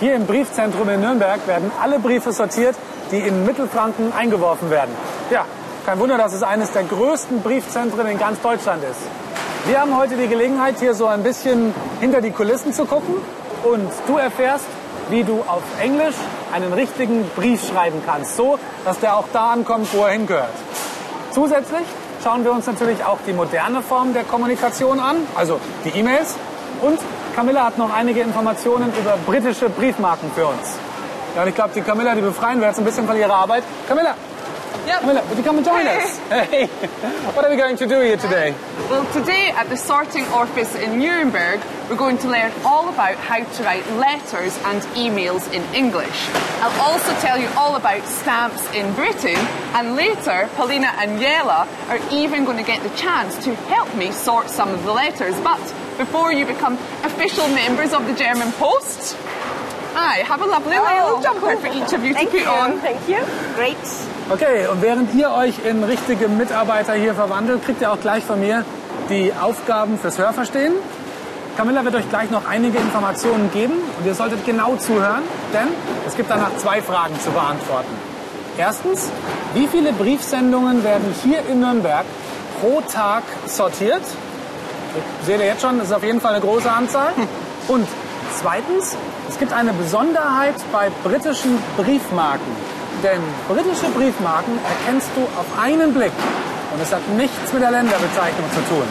Hier im Briefzentrum in Nürnberg werden alle Briefe sortiert, die in Mittelfranken eingeworfen werden. Ja, kein Wunder, dass es eines der größten Briefzentren in ganz Deutschland ist. Wir haben heute die Gelegenheit, hier so ein bisschen hinter die Kulissen zu gucken. Und du erfährst, wie du auf Englisch einen richtigen Brief schreiben kannst. So, dass der auch da ankommt, wo er hingehört. Zusätzlich schauen wir uns natürlich auch die moderne Form der Kommunikation an, also die E-Mails. Und Camilla hat noch einige Informationen über britische Briefmarken für uns. Ja, und ich glaube, die Camilla, die befreien wir jetzt ein bisschen von ihrer Arbeit. Camilla, Yep. Camilla, would you come and join us? Hey, what are we going to do here today? Well, today at the sorting office in Nuremberg, we're going to learn all about how to write letters and emails in English. I'll also tell you all about stamps in Britain, and later, Paulina and Yela are even going to get the chance to help me sort some of the letters. But before you become official members of the German Post, I have a lovely oh, little jumper for each of you to Oh, put you. on. Thank you. Great. Okay, und während ihr euch in richtige Mitarbeiter hier verwandelt, kriegt ihr auch gleich von mir die Aufgaben fürs Hörverstehen. Camilla wird euch gleich noch einige Informationen geben und ihr solltet genau zuhören, denn es gibt danach zwei Fragen zu beantworten. Erstens, wie viele Briefsendungen werden hier in Nürnberg pro Tag sortiert? Seht ihr jetzt schon, das ist auf jeden Fall eine große Anzahl. Und zweitens, es gibt eine Besonderheit bei britischen Briefmarken. Denn britische Briefmarken erkennst du auf einen Blick. Und es hat nichts mit der Länderbezeichnung zu tun.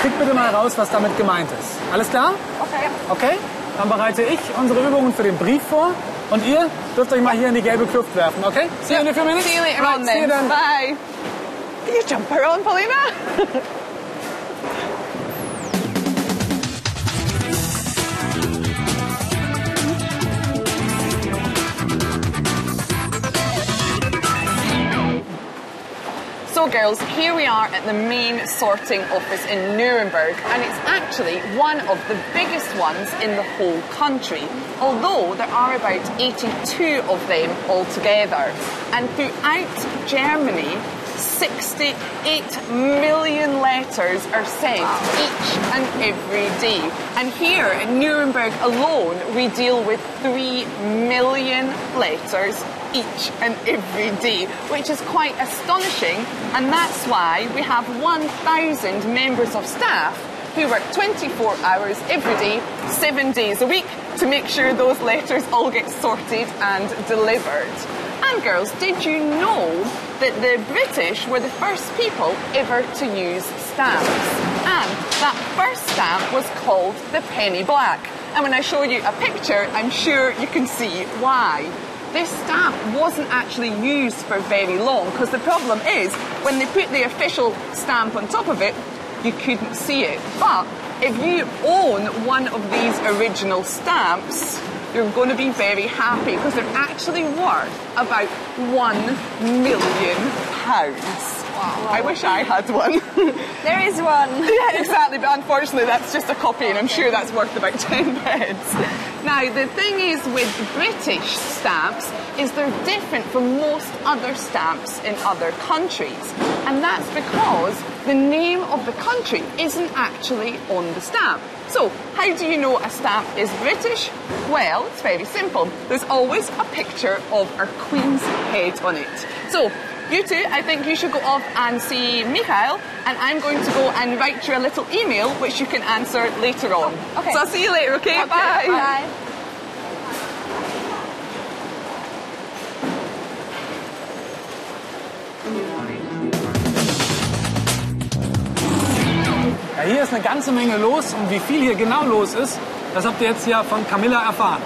Krieg bitte mal raus, was damit gemeint ist. Alles klar? Okay. Okay? Dann bereite ich unsere Übungen für den Brief vor. Und ihr dürft euch mal hier in die gelbe Kluft werfen, okay? See you in a few minutes. See you later Right, on see you then. Bye. Get your jumper on, Paulina. Girls, here we are at the main sorting office in Nuremberg and it's actually one of the biggest ones in the whole country, although there are about 82 of them altogether. And throughout Germany, 68 million letters are sent each and every day. And here in Nuremberg alone, we deal with 3 million letters each and every day, which is quite astonishing. And that's why we have 1,000 members of staff who work 24 hours every day, seven days a week, to make sure those letters all get sorted and delivered. And girls, did you know that the British were the first people ever to use stamps? And that first stamp was called the penny black. And when I show you a picture, I'm sure you can see why. This stamp wasn't actually used for very long because the problem is when they put the official stamp on top of it, you couldn't see it. But if you own one of these original stamps, you're going to be very happy because they're actually worth about one million pounds. Wow. I wish I had one. There is one. yeah, exactly. But unfortunately, that's just a copy, and I'm sure that's worth about 10 pence. Now, the thing is with British stamps is they're different from most other stamps in other countries. And that's because the name of the country isn't actually on the stamp. So, how do you know a stamp is British? Well, it's very simple. There's always a picture of our Queen's head on it. So, you two, I think you should go off and see Mikhail, and I'm going to go and write you a little email which you can answer later on. okay. So I'll see you later, okay? Bye. Bye. Ja, hier ist eine ganze Menge los und wie viel hier genau los ist, das habt ihr jetzt ja von Camilla erfahren.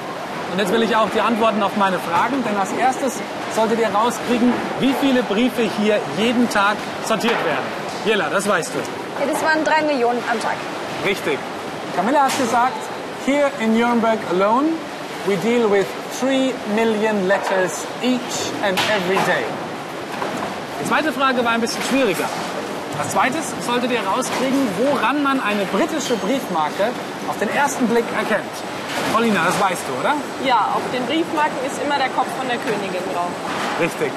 Und jetzt will ich auch die Antworten auf meine Fragen, denn als erstes solltet ihr rauskriegen, wie viele Briefe hier jeden Tag sortiert werden. Jella, das weißt du. Ja, das waren drei Millionen am Tag. Richtig. Camilla hat gesagt, here in Nuremberg alone, we deal with 3 million letters each and every day. Die zweite Frage war ein bisschen schwieriger. Als zweites solltet ihr rauskriegen, woran man eine britische Briefmarke auf den ersten Blick erkennt. Paulina, das weißt du, oder? Ja, auf den Briefmarken ist immer der Kopf von der Königin drauf. Richtig.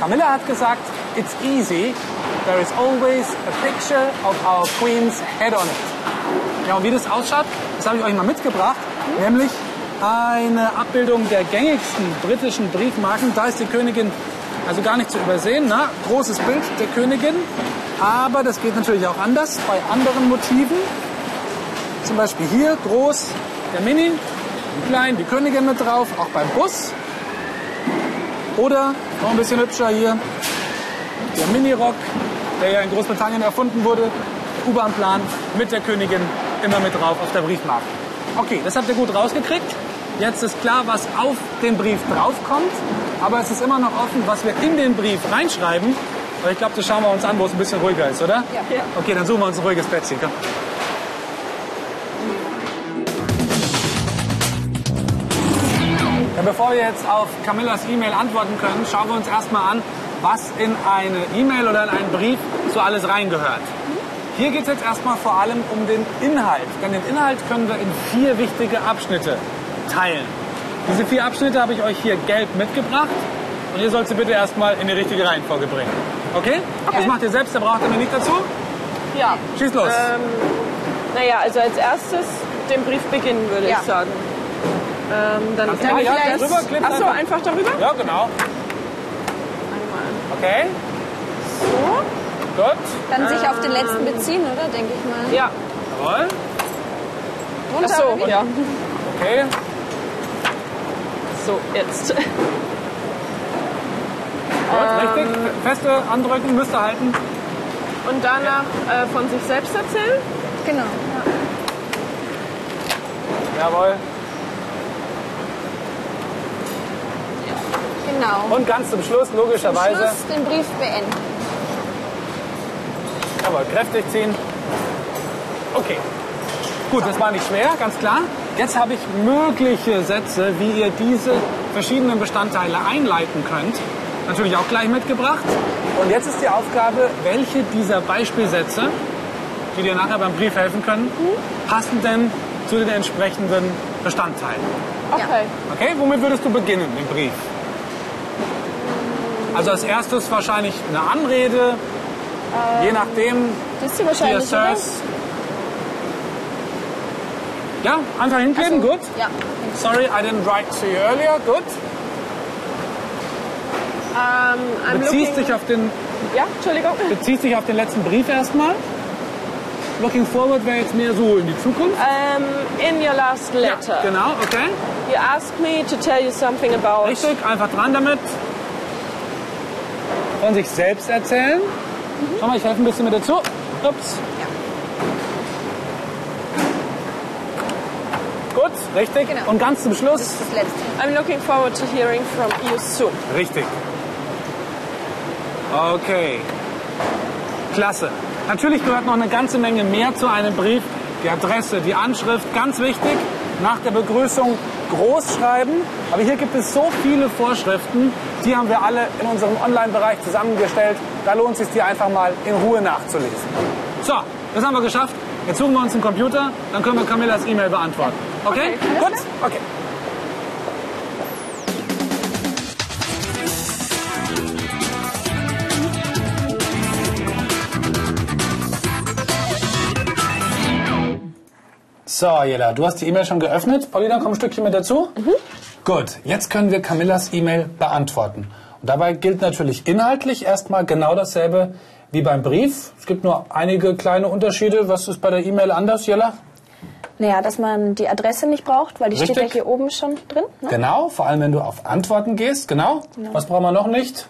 Camilla hat gesagt, it's easy. There is always a picture of our Queen's head on it. Ja, und wie das ausschaut, das habe ich euch mal mitgebracht. Nämlich eine Abbildung der gängigsten britischen Briefmarken. Da ist die Königin also gar nicht zu übersehen. Na, großes Bild der Königin. Aber das geht natürlich auch anders bei anderen Motiven. Zum Beispiel hier groß der Mini, klein die Königin mit drauf, auch beim Bus. Oder noch ein bisschen hübscher hier der Mini-Rock, der ja in Großbritannien erfunden wurde, U-Bahn-Plan mit der Königin immer mit drauf auf der Briefmarke. Okay, das habt ihr gut rausgekriegt. Jetzt ist klar, was auf den Brief draufkommt, aber es ist immer noch offen, was wir in den Brief reinschreiben. Aber ich glaube, das schauen wir uns an, wo es ein bisschen ruhiger ist, oder? Ja. Okay, dann suchen wir uns ein ruhiges Plätzchen. Komm. Bevor wir jetzt auf Camillas E-Mail antworten können, schauen wir uns erstmal an, was in eine E-Mail oder in einen Brief so alles reingehört. Hier geht es jetzt erstmal vor allem um den Inhalt. Denn den Inhalt können wir in vier wichtige Abschnitte teilen. Diese vier Abschnitte habe ich euch hier gelb mitgebracht. Und ihr sollt sie bitte erstmal in die richtige Reihenfolge bringen. Okay? Das macht ihr selbst, da braucht ihr mir nicht dazu. Ja. Schieß los. Ähm, naja, also als erstes den Brief beginnen, würde Ja. ich sagen. Ähm, dann Ganz klar, ja, vielleicht- drüber, Achso, einfach. einfach darüber? Ja, genau. Einmal. Okay, So. gut. Dann sich auf den letzten beziehen, oder? Denke ich mal. Ja. Jawohl. Runter Achso, oder wie? ja. Okay. So, jetzt. Gut, richtig. Feste andrücken, müsst ihr halten. Und danach äh, von sich selbst erzählen? Genau. Jawohl. Genau. Und ganz zum Schluss, Zum logischerweise, Schluss den Brief beenden. jawohl, kräftig ziehen. Okay. Gut, das war nicht schwer, ganz klar. Jetzt habe ich mögliche Sätze, wie ihr diese verschiedenen Bestandteile einleiten könnt. Natürlich auch gleich mitgebracht. Und jetzt ist die Aufgabe, welche dieser Beispielsätze, die dir nachher beim Brief helfen können, passen denn zu den entsprechenden Bestandteilen. Okay. Okay, womit würdest du beginnen, den Brief? Also als erstes wahrscheinlich eine Anrede, je nachdem, Das ist sie wahrscheinlich, oder? Sirs. Ja, einfach hinkleben, gut. Ja. Sorry, I didn't write to you earlier, gut. Ähm, I'm Beziehst dich, auf den, Ja, Entschuldigung. beziehst dich auf den letzten Brief erstmal. Looking forward wäre jetzt mehr so in die Zukunft. Ähm, in your last letter, Genau, okay. you asked me to tell you something about... Richtig, einfach dran damit. Von sich selbst erzählen. Schau mal, ich helfe ein bisschen mit dazu. Ups. Gut, richtig. Genau. Und ganz zum Schluss. Das ist das letzte. I'm looking forward to hearing from you soon. Richtig. Okay. Klasse. Natürlich gehört noch eine ganze Menge mehr zu einem Brief. Die Adresse, die Anschrift, ganz wichtig. Nach der Begrüßung groß schreiben. Aber hier gibt es so viele Vorschriften, die haben wir alle in unserem Online-Bereich zusammengestellt. Da lohnt es sich, die einfach mal in Ruhe nachzulesen. So, das haben wir geschafft. Jetzt suchen wir uns einen Computer, dann können wir Camillas E-Mail beantworten. Okay? Gut? Okay. So, Jella, du hast die E-Mail schon geöffnet. Paulina, komm ein Stückchen mit dazu. Gut, jetzt können wir Camillas E-Mail beantworten. Und dabei gilt natürlich inhaltlich erstmal genau dasselbe wie beim Brief. Es gibt nur einige kleine Unterschiede. Was ist bei der E-Mail anders, Jella? Naja, dass man die Adresse nicht braucht, weil die steht ja Richtig. hier oben schon drin. Ne? Genau, vor allem wenn du auf Antworten gehst. Genau. Was brauchen wir noch nicht?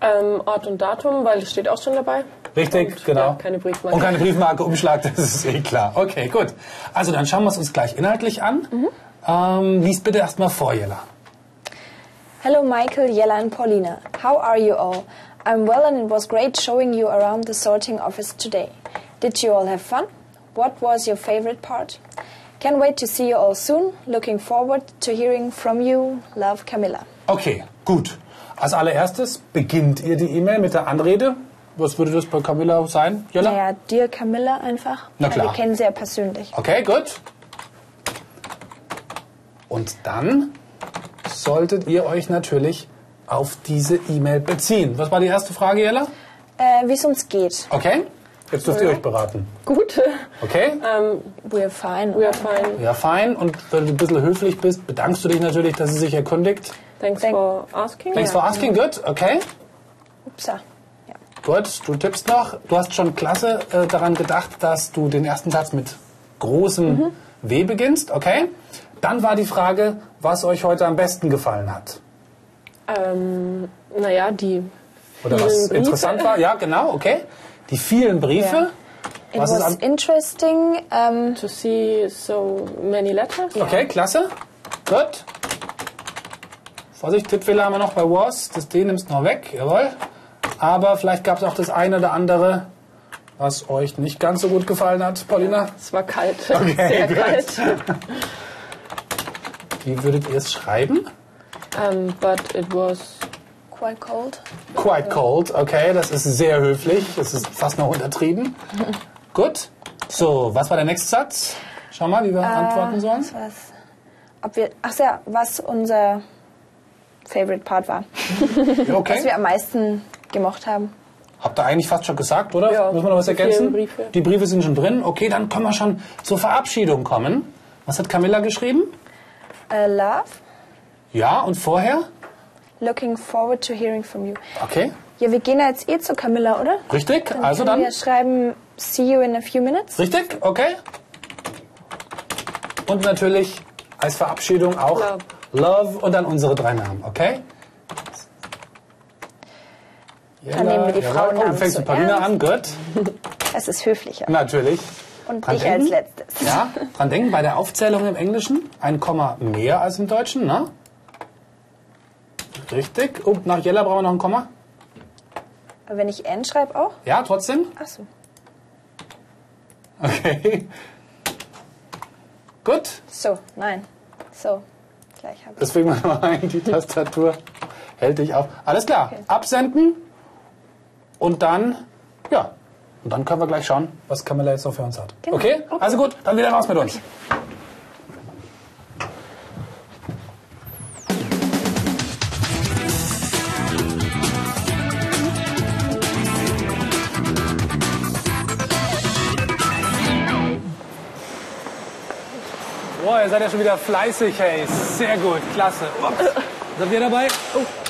Ähm, Ort und Datum, weil es steht auch schon dabei. Richtig, Und, genau. ja, keine Briefmarke. Und keine Briefmarke, Umschlag, das ist eh klar. Okay, gut. Also dann schauen wir es uns gleich inhaltlich an. Ähm, lies bitte erstmal vor, Jella. Hello, Michael, Jella, and Paulina. How are you all? I'm well, and it was great showing you around the sorting office today. Did you all have fun? What was your favorite part? Can't wait to see you all soon. Looking forward to hearing from you. Love, Camilla. Okay, gut. Als allererstes beginnt ihr die E-Mail mit der Anrede. Was würde das bei Camilla sein, Jella? Naja, dir, Camilla, einfach. Na Weil klar. Wir kennen sie ja persönlich. Okay, gut. Und dann solltet ihr euch natürlich auf diese E-Mail beziehen. Was war die erste Frage, Jella? Äh, Wie es uns geht. Okay, Jetzt dürft ihr euch beraten. Gut. Okay? We're fine. We are fine. Ja, fein. Und wenn du ein bisschen höflich bist, bedankst du dich natürlich, dass sie sich erkundigt. Thanks Thank- for asking. Thanks for asking. Good. Okay. Upsa. Gut. Du tippst noch. Du hast schon klasse äh, daran gedacht, dass du den ersten Satz mit großem W beginnst. Okay. Dann war die Frage, was euch heute am besten gefallen hat. Ähm, naja, die Oder was Briefe. interessant war. Ja, genau. Okay. Die vielen Briefe. It Was ist was interesting. Um, To see so many letters. Okay, klasse. Gut. Vorsicht, Tippfehler haben wir noch bei was. Das D nimmst du noch weg. Jawohl. Aber vielleicht gab es auch das eine oder andere, was euch nicht ganz so gut gefallen hat, Paulina. Es war kalt. Okay, Sehr gut. kalt. Wie würdet ihr es schreiben? Um, but it was quite cold. Quite cold. Okay, das ist sehr höflich. Das ist fast noch untertrieben. Gut. So, was war der nächste Satz? Schau mal, wie wir antworten sollen. Was? Ob wir, ach ja, was unser Favorite Part war. Okay. Was wir am meisten gemocht haben. Habt ihr eigentlich fast schon gesagt, oder? Ja, Müssen wir noch was ergänzen? Briefe. Die Briefe sind schon drin. Okay, dann können wir schon zur Verabschiedung kommen. Was hat Camilla geschrieben? Uh, love. Ja, und vorher? Looking forward to hearing from you. Okay, Ja, wir gehen ja jetzt eh zu Camilla, oder? richtig. Also Können dann. wir schreiben, see you in a few minutes. Richtig, okay. Und natürlich als Verabschiedung auch Love. Love und dann unsere drei Namen, okay? Dann nehmen wir die jawohl. Frauennamen Oh, du fängst mit Paulina an, gut. Das ist höflicher. Natürlich. Und Dran ich als denken. letztes. Ja, dran denken, bei der Aufzählung im Englischen ein Komma mehr als im Deutschen, ne? Richtig. Und nach Jella brauchen wir noch ein Komma. Aber wenn ich N schreibe auch? Ja, trotzdem. Ach so. Okay. Gut. So, nein. So, gleich habe ich. Deswegen mal rein, die Tastatur hält dich auf. Alles klar. Absenden. Und dann, ja. Und dann können wir gleich schauen, was Camilla jetzt noch für uns hat. Genau. Okay? Also gut, dann wieder raus mit uns. Boah, ihr seid ja schon wieder fleißig, hey. Sehr gut, klasse. Ups. Seid ihr dabei? Oh.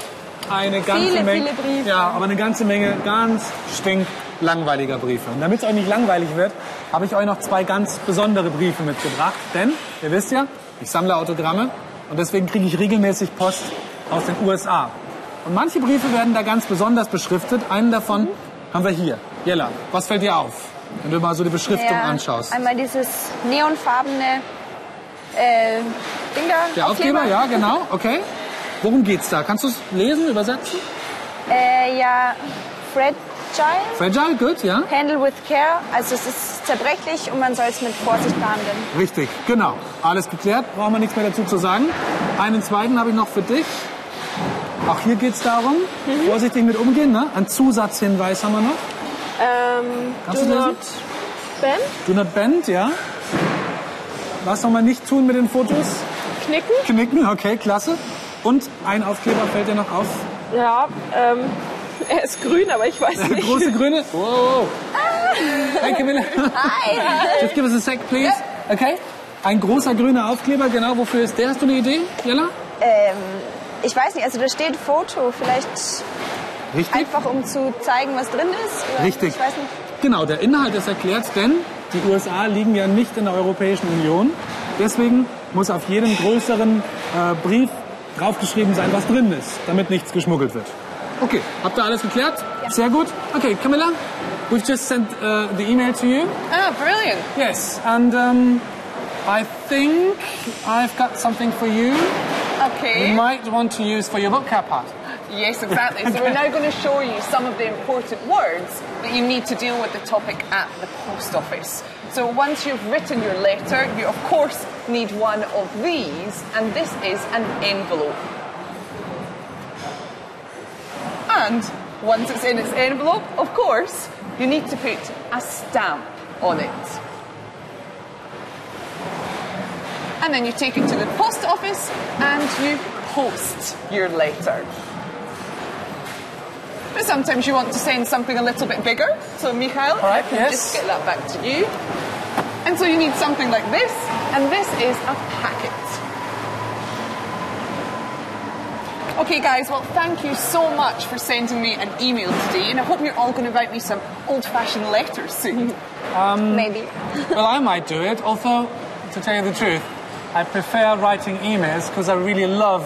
Eine ganze Viele, Menge. viele Briefe. Ja, aber eine ganze Menge ganz stinklangweiliger Briefe. Und damit es euch nicht langweilig wird, habe ich euch noch zwei ganz besondere Briefe mitgebracht. Denn, ihr wisst ja, ich sammle Autogramme und deswegen kriege ich regelmäßig Post aus den USA. Und manche Briefe werden da ganz besonders beschriftet. Einen davon haben wir hier. Jella, was fällt dir auf, wenn du mal so die Beschriftung anschaust? Einmal dieses neonfarbene äh, Ding da. Der Aufkleber, ja, genau, okay. Worum geht's da? Kannst du es lesen, übersetzen? Äh, ja, fragile. Fragile, gut, ja. Handle with care. Also es ist zerbrechlich und man soll es mit Vorsicht behandeln. Richtig, genau. Alles geklärt, brauchen wir nichts mehr dazu zu sagen. Einen zweiten habe ich noch für dich. Auch hier geht's darum, vorsichtig mit umgehen. Ne? Ein Zusatzhinweis haben wir noch. Ähm, Kannst do du lesen? not bend, Do not bend, ja. Was soll man nicht tun mit den Fotos? knicken. Knicken, okay, klasse. Und ein Aufkleber fällt dir noch auf. Ja, ähm, er ist grün, aber ich weiß nicht. Große grüne. Wow. Hey, Camilla. Hi! Just give us a sec, please. Okay. Ein großer grüner Aufkleber, genau. Wofür ist der? Hast du eine Idee, Jella? ähm, ich weiß nicht, also da steht Foto. Vielleicht Richtig. einfach, um zu zeigen, was drin ist? Oder Richtig. Ich weiß nicht. Genau, der Inhalt ist erklärt, denn die USA liegen ja nicht in der Europäischen Union. Deswegen muss auf jedem größeren äh, Brief draufgeschrieben sein, was drin ist, damit nichts geschmuggelt wird. Okay, habt ihr alles geklärt? Sehr gut. Okay, Camilla, we've just sent uh, the email to you. Ah, brilliant. Yes, and um, I think I've got something for you. You Okay. might want to use for your cap part. Yes, exactly. So we're now going to show you some of the important words that you need to deal with the topic at the post office. So once you've written your letter, you of course need one of these, and this is an envelope. And once it's in its envelope, of course, you need to put a stamp on it. And then you take it to the post office and you post your letter. But sometimes you want to send something a little bit bigger. So, Michael, All right, I can yes. just get that back to you. And so you need something like this, and this is a packet. Okay, guys, well, thank you so much for sending me an email today, and I hope you're all going to write me some old fashioned letters soon. Um, Maybe. Well, I might do it, although, to tell you the truth, I prefer writing emails because I really love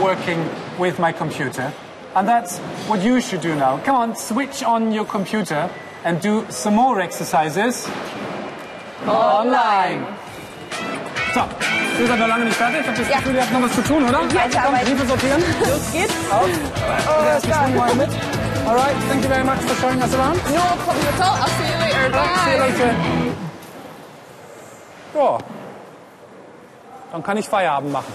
working with my computer. And that's what you should do now. Come on, switch on your computer and do some more exercises online. So, ihr seid noch lange nicht fertig. Ich habe das Ja. Gefühl, ihr habt noch was zu tun, oder? Weiter, Komm. Briefe sortieren. Los geht's. Auf. Oh, das ist mal mit. All right, thank you very much for showing us around. No problem at all. I'll see you later. See you Bye. later. Ja. Dann kann ich Feierabend machen.